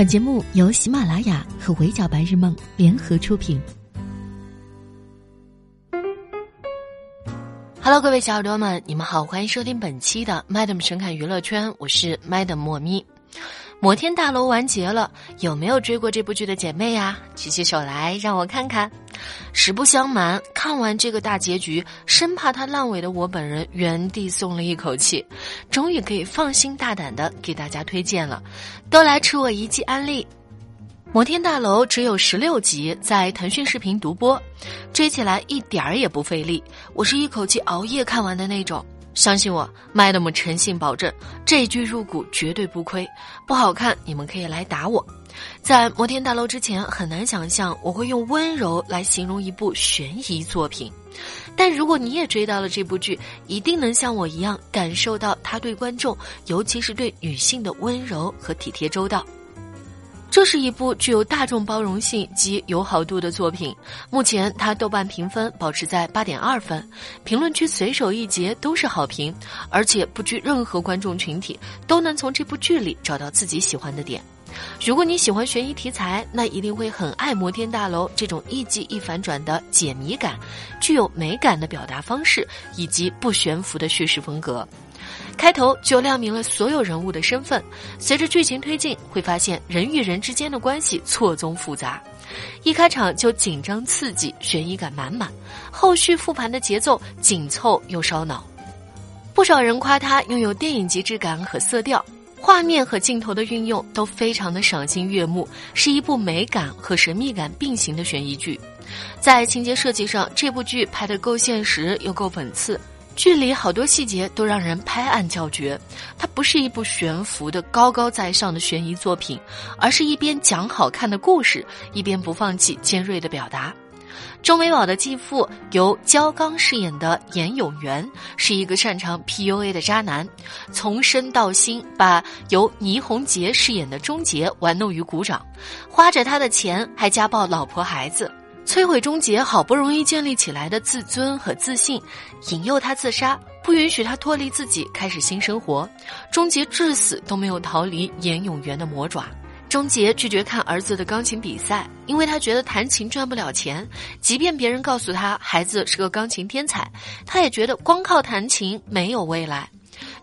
本节目由喜马拉雅和围剿白日梦联合出品。Hello，各位小耳朵们，你们好，欢迎收听本期的 Madam 神侃娱乐圈，我是 Madam 莫咪。摩天大楼完结了，有没有追过这部剧的姐妹呀？举起手来，让我看看。实不相瞒，看完这个大结局，生怕它烂尾的我本人原地松了一口气，终于可以放心大胆的给大家推荐了。都来吃我一记安利。摩天大楼只有十六集，在腾讯视频独播，追起来一点儿也不费力。我是一口气熬夜看完的那种。相信我，Madam 诚信保证，这句入股绝对不亏。不好看，你们可以来打我。在摩天大楼之前，很难想象我会用温柔来形容一部悬疑作品。但如果你也追到了这部剧，一定能像我一样感受到他对观众，尤其是对女性的温柔和体贴周到。这是一部具有大众包容性及友好度的作品。目前，它豆瓣评分保持在八点二分，评论区随手一截都是好评，而且不拘任何观众群体，都能从这部剧里找到自己喜欢的点。如果你喜欢悬疑题材，那一定会很爱《摩天大楼》这种一记一反转的解谜感，具有美感的表达方式以及不悬浮的叙事风格。开头就亮明了所有人物的身份，随着剧情推进，会发现人与人之间的关系错综复杂。一开场就紧张刺激，悬疑感满满，后续复盘的节奏紧凑又烧脑。不少人夸它拥有电影级质感和色调，画面和镜头的运用都非常的赏心悦目，是一部美感和神秘感并行的悬疑剧。在情节设计上，这部剧拍得够现实又够讽刺。剧里好多细节都让人拍案叫绝，它不是一部悬浮的高高在上的悬疑作品，而是一边讲好看的故事，一边不放弃尖锐的表达。钟美宝的继父由焦刚饰演的严永元是一个擅长 PUA 的渣男，从身到心把由倪虹洁饰演的钟杰玩弄于股掌，花着他的钱还家暴老婆孩子。摧毁终结好不容易建立起来的自尊和自信，引诱他自杀，不允许他脱离自己开始新生活。终结至死都没有逃离严永元的魔爪。终结拒绝看儿子的钢琴比赛，因为他觉得弹琴赚不了钱。即便别人告诉他孩子是个钢琴天才，他也觉得光靠弹琴没有未来。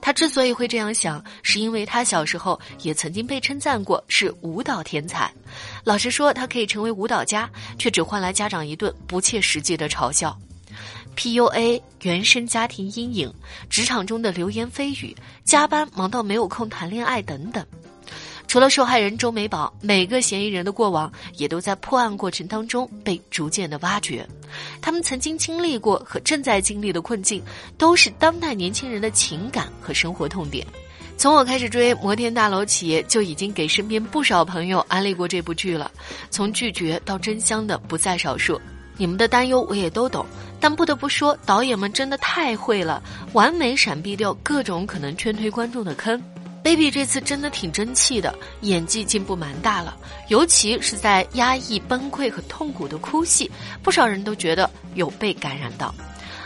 他之所以会这样想，是因为他小时候也曾经被称赞过是舞蹈天才。老实说，他可以成为舞蹈家，却只换来家长一顿不切实际的嘲笑。PUA、原生家庭阴影、职场中的流言蜚语、加班忙到没有空谈恋爱等等。除了受害人周美宝，每个嫌疑人的过往也都在破案过程当中被逐渐的挖掘。他们曾经经历过和正在经历的困境，都是当代年轻人的情感和生活痛点。从我开始追《摩天大楼》起，就已经给身边不少朋友安利过这部剧了。从拒绝到真香的不在少数。你们的担忧我也都懂，但不得不说，导演们真的太会了，完美闪避掉各种可能劝退观众的坑。Baby 这次真的挺争气的，演技进步蛮大了，尤其是在压抑、崩溃和痛苦的哭戏，不少人都觉得有被感染到。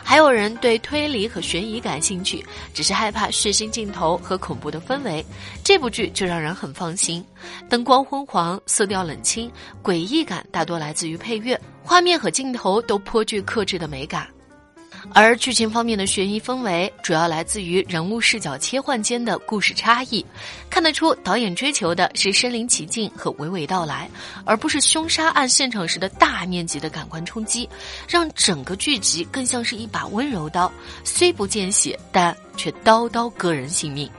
还有人对推理和悬疑感兴趣，只是害怕血腥镜头和恐怖的氛围，这部剧就让人很放心。灯光昏黄，色调冷清，诡异感大多来自于配乐，画面和镜头都颇具克制的美感。而剧情方面的悬疑氛围，主要来自于人物视角切换间的故事差异。看得出导演追求的是身临其境和娓娓道来，而不是凶杀案现场时的大面积的感官冲击，让整个剧集更像是一把温柔刀，虽不见血，但却刀刀割人性命。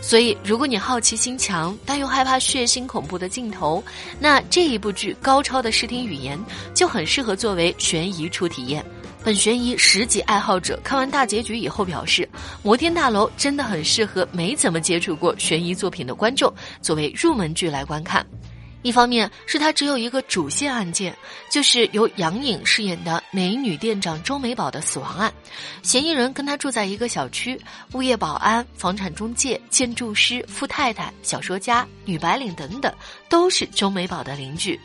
所以，如果你好奇心强，但又害怕血腥恐怖的镜头，那这一部剧高超的视听语言就很适合作为悬疑初体验。本悬疑十级爱好者看完大结局以后表示，《摩天大楼》真的很适合没怎么接触过悬疑作品的观众作为入门剧来观看。一方面是它只有一个主线案件，就是由杨颖饰演的美女店长周美宝的死亡案，嫌疑人跟她住在一个小区，物业保安、房产中介、建筑师、富太太、小说家、女白领等等，都是周美宝的邻居。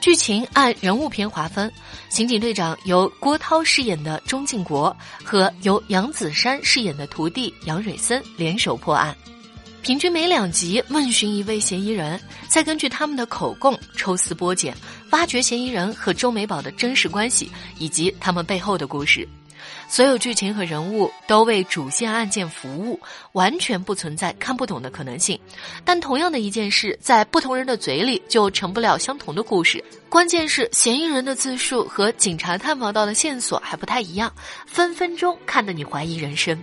剧情按人物篇划分，刑警队长由郭涛饰演的钟敬国和由杨子姗饰演的徒弟杨蕊森联手破案。平均每两集问询一位嫌疑人，再根据他们的口供抽丝剥茧，挖掘嫌疑人和周美宝的真实关系以及他们背后的故事。所有剧情和人物都为主线案件服务，完全不存在看不懂的可能性。但同样的一件事，在不同人的嘴里就成不了相同的故事。关键是嫌疑人的自述和警察探访到的线索还不太一样，分分钟看得你怀疑人生。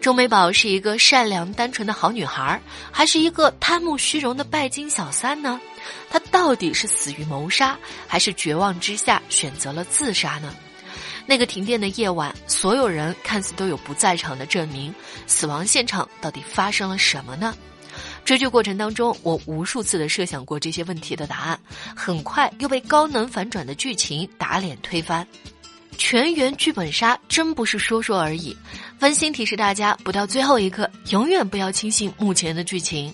钟美宝是一个善良单纯的好女孩，还是一个贪慕虚荣的拜金小三呢？她到底是死于谋杀，还是绝望之下选择了自杀呢？那个停电的夜晚，所有人看似都有不在场的证明，死亡现场到底发生了什么呢？追剧过程当中，我无数次的设想过这些问题的答案，很快又被高能反转的剧情打脸推翻。全员剧本杀真不是说说而已，温馨提示大家，不到最后一刻，永远不要轻信目前的剧情。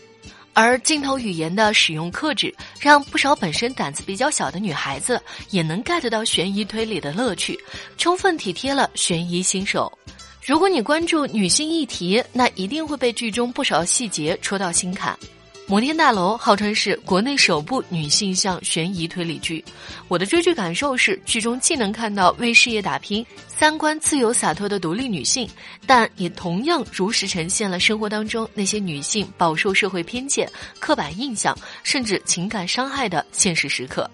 而镜头语言的使用克制，让不少本身胆子比较小的女孩子也能 get 到悬疑推理的乐趣，充分体贴了悬疑新手。如果你关注女性议题，那一定会被剧中不少细节戳到心坎。摩天大楼号称是国内首部女性向悬疑推理剧，我的追剧感受是，剧中既能看到为事业打拼、三观自由洒脱的独立女性，但也同样如实呈现了生活当中那些女性饱受社会偏见、刻板印象，甚至情感伤害的现实时刻。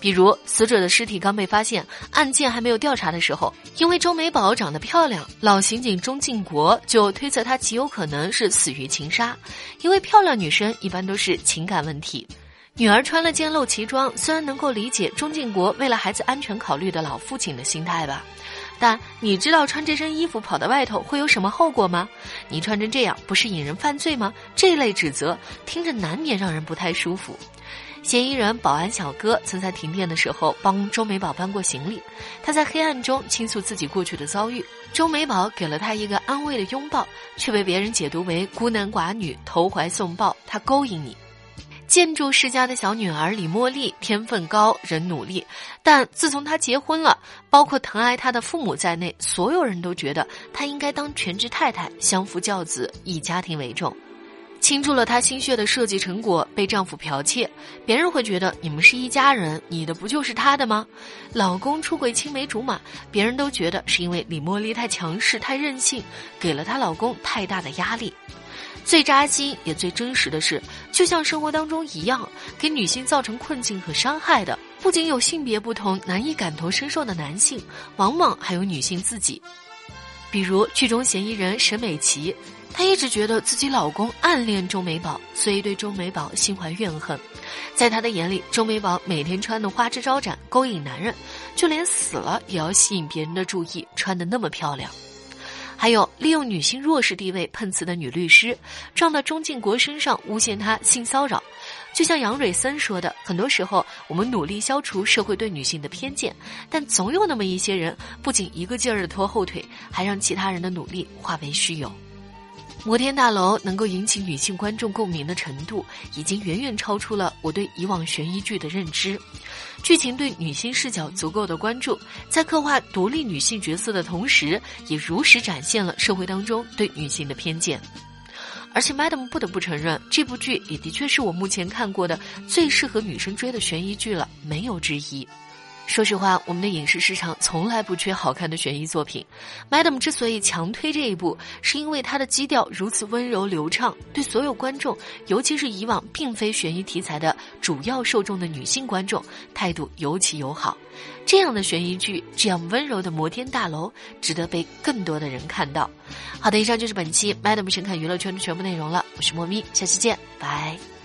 比如，死者的尸体刚被发现，案件还没有调查的时候，因为周美宝长得漂亮，老刑警钟敬国就推测她极有可能是死于情杀。因为漂亮女生一般都是情感问题，女儿穿了件露脐装，虽然能够理解钟敬国为了孩子安全考虑的老父亲的心态吧，但你知道穿这身衣服跑到外头会有什么后果吗？你穿成这样不是引人犯罪吗？这类指责听着难免让人不太舒服。嫌疑人保安小哥曾在停电的时候帮周美宝搬过行李，他在黑暗中倾诉自己过去的遭遇，周美宝给了他一个安慰的拥抱，却被别人解读为孤男寡女投怀送抱，他勾引你。建筑世家的小女儿李茉莉天分高，人努力，但自从她结婚了，包括疼爱她的父母在内，所有人都觉得她应该当全职太太，相夫教子，以家庭为重。倾注了她心血的设计成果被丈夫剽窃，别人会觉得你们是一家人，你的不就是他的吗？老公出轨青梅竹马，别人都觉得是因为李茉莉太强势、太任性，给了她老公太大的压力。最扎心也最真实的是，就像生活当中一样，给女性造成困境和伤害的，不仅有性别不同难以感同身受的男性，往往还有女性自己。比如剧中嫌疑人沈美琪。她一直觉得自己老公暗恋钟美宝，所以对钟美宝心怀怨恨。在她的眼里，钟美宝每天穿的花枝招展，勾引男人，就连死了也要吸引别人的注意，穿的那么漂亮。还有利用女性弱势地位碰瓷的女律师，撞到钟敬国身上诬陷他性骚扰。就像杨蕊森说的，很多时候我们努力消除社会对女性的偏见，但总有那么一些人，不仅一个劲儿的拖后腿，还让其他人的努力化为虚有。摩天大楼能够引起女性观众共鸣的程度，已经远远超出了我对以往悬疑剧的认知。剧情对女性视角足够的关注，在刻画独立女性角色的同时，也如实展现了社会当中对女性的偏见。而且，Madam 不得不承认，这部剧也的确是我目前看过的最适合女生追的悬疑剧了，没有之一。说实话，我们的影视市场从来不缺好看的悬疑作品。Madam 之所以强推这一部，是因为它的基调如此温柔流畅，对所有观众，尤其是以往并非悬疑题材的主要受众的女性观众，态度尤其友好。这样的悬疑剧，这样温柔的摩天大楼，值得被更多的人看到。好的，以上就是本期 Madam 神侃娱乐圈的全部内容了。我是莫咪，下期见，拜。